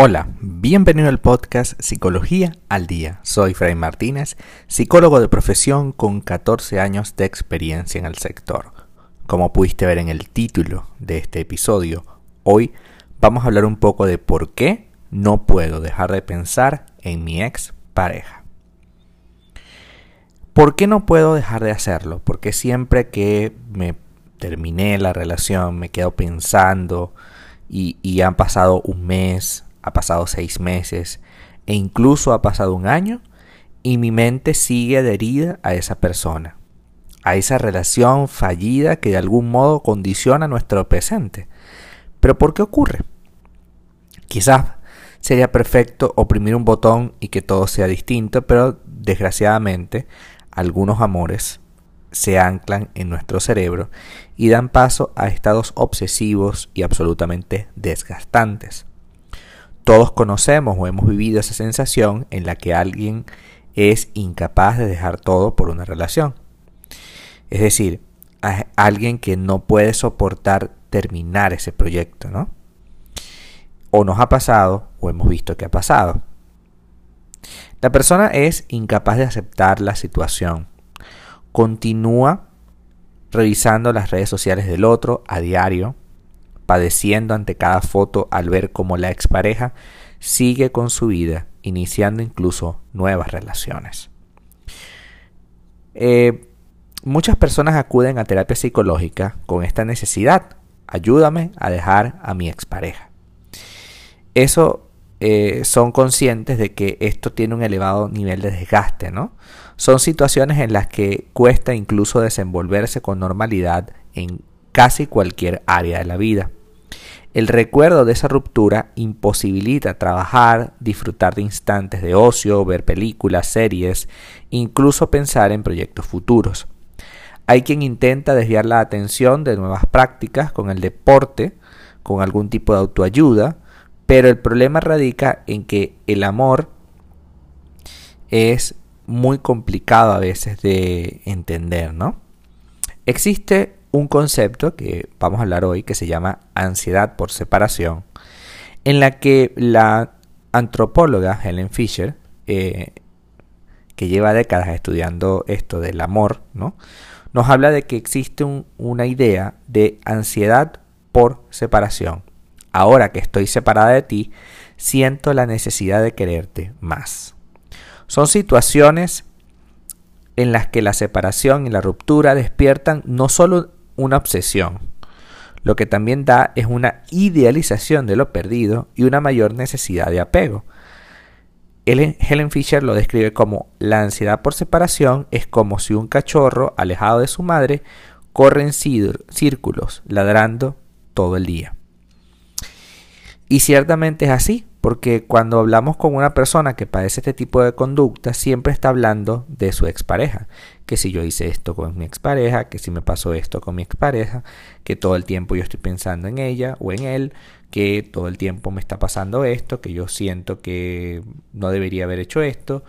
Hola, bienvenido al podcast Psicología al Día. Soy Fray Martínez, psicólogo de profesión con 14 años de experiencia en el sector. Como pudiste ver en el título de este episodio, hoy vamos a hablar un poco de por qué no puedo dejar de pensar en mi ex pareja. ¿Por qué no puedo dejar de hacerlo? Porque siempre que me terminé la relación me quedo pensando y, y han pasado un mes, ha pasado seis meses e incluso ha pasado un año y mi mente sigue adherida a esa persona, a esa relación fallida que de algún modo condiciona nuestro presente. Pero ¿por qué ocurre? Quizás sería perfecto oprimir un botón y que todo sea distinto, pero desgraciadamente algunos amores se anclan en nuestro cerebro y dan paso a estados obsesivos y absolutamente desgastantes. Todos conocemos o hemos vivido esa sensación en la que alguien es incapaz de dejar todo por una relación. Es decir, alguien que no puede soportar terminar ese proyecto, ¿no? O nos ha pasado o hemos visto que ha pasado. La persona es incapaz de aceptar la situación. Continúa revisando las redes sociales del otro a diario padeciendo ante cada foto al ver cómo la expareja sigue con su vida, iniciando incluso nuevas relaciones. Eh, muchas personas acuden a terapia psicológica con esta necesidad. Ayúdame a dejar a mi expareja. Eso eh, son conscientes de que esto tiene un elevado nivel de desgaste, ¿no? Son situaciones en las que cuesta incluso desenvolverse con normalidad en casi cualquier área de la vida. El recuerdo de esa ruptura imposibilita trabajar, disfrutar de instantes de ocio, ver películas, series, incluso pensar en proyectos futuros. Hay quien intenta desviar la atención de nuevas prácticas con el deporte, con algún tipo de autoayuda, pero el problema radica en que el amor es muy complicado a veces de entender, ¿no? Existe un concepto que vamos a hablar hoy que se llama ansiedad por separación, en la que la antropóloga Helen Fisher, eh, que lleva décadas estudiando esto del amor, ¿no? nos habla de que existe una idea de ansiedad por separación. Ahora que estoy separada de ti, siento la necesidad de quererte más. Son situaciones en las que la separación y la ruptura despiertan no solo una obsesión. Lo que también da es una idealización de lo perdido y una mayor necesidad de apego. Helen Fisher lo describe como la ansiedad por separación es como si un cachorro alejado de su madre corre en círculos, ladrando todo el día. Y ciertamente es así, porque cuando hablamos con una persona que padece este tipo de conducta, siempre está hablando de su expareja. Que si yo hice esto con mi expareja, que si me pasó esto con mi expareja, que todo el tiempo yo estoy pensando en ella o en él, que todo el tiempo me está pasando esto, que yo siento que no debería haber hecho esto,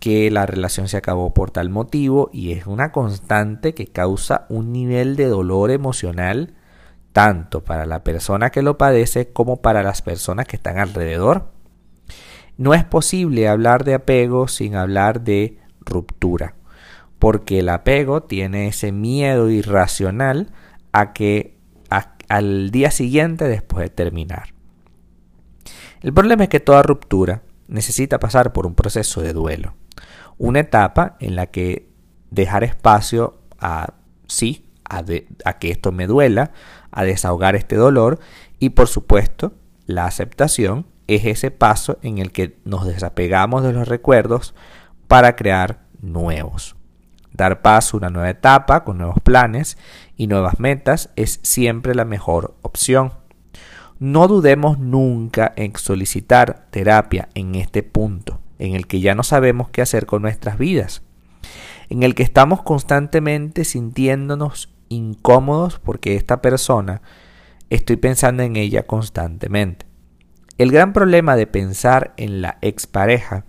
que la relación se acabó por tal motivo y es una constante que causa un nivel de dolor emocional tanto para la persona que lo padece como para las personas que están alrededor. No es posible hablar de apego sin hablar de ruptura, porque el apego tiene ese miedo irracional a que al día siguiente después de terminar. El problema es que toda ruptura necesita pasar por un proceso de duelo, una etapa en la que dejar espacio a sí, a, que esto me duela, a desahogar este dolor y por supuesto la aceptación es ese paso en el que nos desapegamos de los recuerdos para crear nuevos. Dar paso a una nueva etapa con nuevos planes y nuevas metas es siempre la mejor opción. No dudemos nunca en solicitar terapia en este punto, en el que ya no sabemos qué hacer con nuestras vidas, en el que estamos constantemente sintiéndonos incómodos porque esta persona estoy pensando en ella constantemente. El gran problema de pensar en la expareja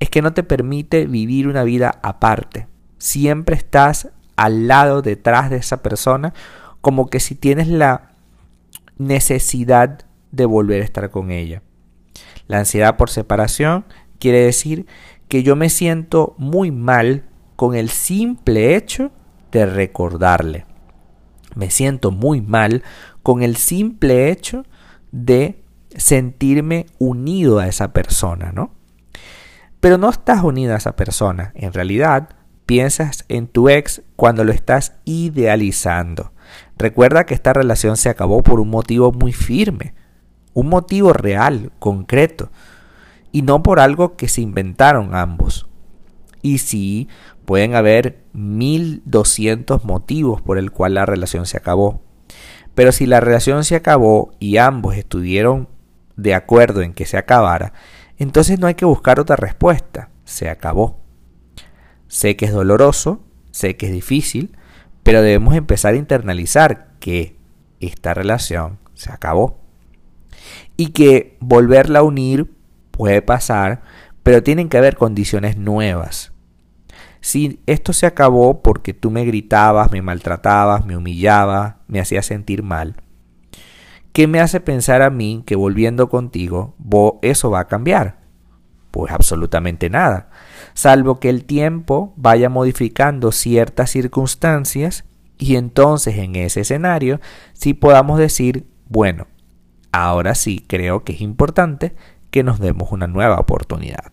es que no te permite vivir una vida aparte. Siempre estás al lado, detrás de esa persona, como que si tienes la necesidad de volver a estar con ella. La ansiedad por separación quiere decir que yo me siento muy mal con el simple hecho de recordarle. Me siento muy mal con el simple hecho de sentirme unido a esa persona, ¿no? Pero no estás unido a esa persona. En realidad, piensas en tu ex cuando lo estás idealizando. Recuerda que esta relación se acabó por un motivo muy firme, un motivo real, concreto, y no por algo que se inventaron ambos. Y sí, pueden haber 1200 motivos por el cual la relación se acabó. Pero si la relación se acabó y ambos estuvieron de acuerdo en que se acabara, entonces no hay que buscar otra respuesta. Se acabó. Sé que es doloroso, sé que es difícil, pero debemos empezar a internalizar que esta relación se acabó. Y que volverla a unir puede pasar, pero tienen que haber condiciones nuevas. Si esto se acabó porque tú me gritabas, me maltratabas, me humillabas, me hacías sentir mal, ¿qué me hace pensar a mí que volviendo contigo eso va a cambiar? Pues absolutamente nada, salvo que el tiempo vaya modificando ciertas circunstancias y entonces en ese escenario sí podamos decir, bueno, ahora sí creo que es importante que nos demos una nueva oportunidad.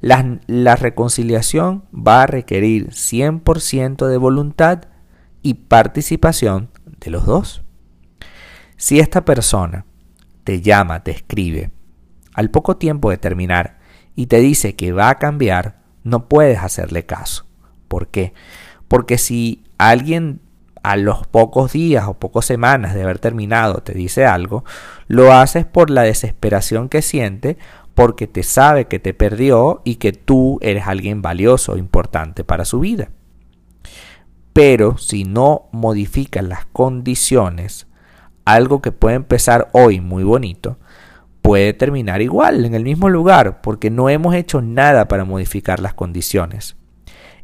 La, la reconciliación va a requerir 100% de voluntad y participación de los dos. Si esta persona te llama, te escribe, al poco tiempo de terminar y te dice que va a cambiar, no puedes hacerle caso. ¿Por qué? Porque si alguien a los pocos días o pocas semanas de haber terminado te dice algo, lo haces por la desesperación que siente porque te sabe que te perdió y que tú eres alguien valioso importante para su vida. Pero si no modificas las condiciones, algo que puede empezar hoy muy bonito, puede terminar igual, en el mismo lugar, porque no hemos hecho nada para modificar las condiciones.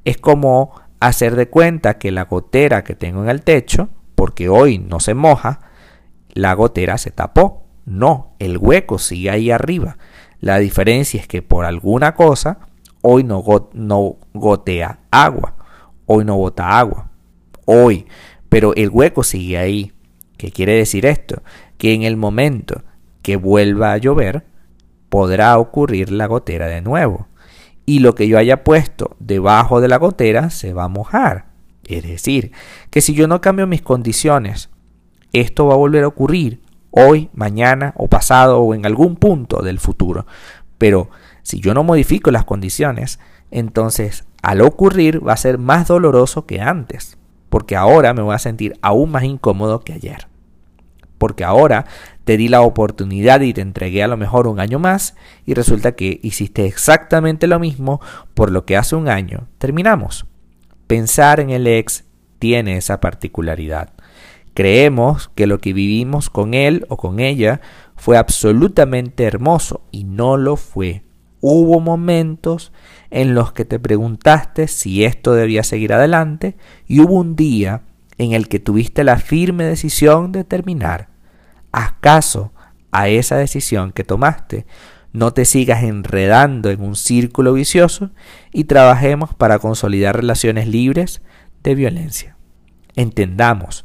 Es como hacer de cuenta que la gotera que tengo en el techo, porque hoy no se moja, la gotera se tapó. No, el hueco sigue ahí arriba. La diferencia es que por alguna cosa hoy no, gotea agua, hoy no bota agua, hoy, pero el hueco sigue ahí. ¿Qué quiere decir esto? Que en el momento que vuelva a llover, podrá ocurrir la gotera de nuevo. Y lo que yo haya puesto debajo de la gotera se va a mojar. Es decir, que si yo no cambio mis condiciones, esto va a volver a ocurrir hoy, mañana o pasado o en algún punto del futuro. Pero si yo no modifico las condiciones, entonces al ocurrir va a ser más doloroso que antes, porque ahora me voy a sentir aún más incómodo que ayer porque ahora te di la oportunidad y te entregué a lo mejor un año más y resulta que hiciste exactamente lo mismo por lo que hace un año terminamos. Pensar en el ex tiene esa particularidad. Creemos que lo que vivimos con él o con ella fue absolutamente hermoso y no lo fue. Hubo momentos en los que te preguntaste si esto debía seguir adelante y hubo un día en el que tuviste la firme decisión de terminar haz caso a esa decisión que tomaste. No te sigas enredando en un círculo vicioso y trabajemos para consolidar relaciones libres de violencia. Entendamos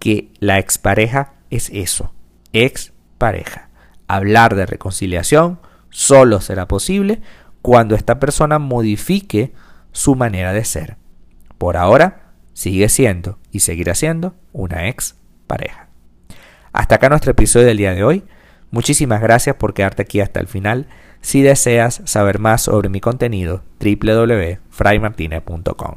que la expareja es eso, expareja. Hablar de reconciliación solo será posible cuando esta persona modifique su manera de ser. Por ahora, sigue siendo y seguirá siendo una expareja. Hasta acá nuestro episodio del día de hoy. Muchísimas gracias por quedarte aquí hasta el final. Si deseas saber más sobre mi contenido, www.fraymartinez.com.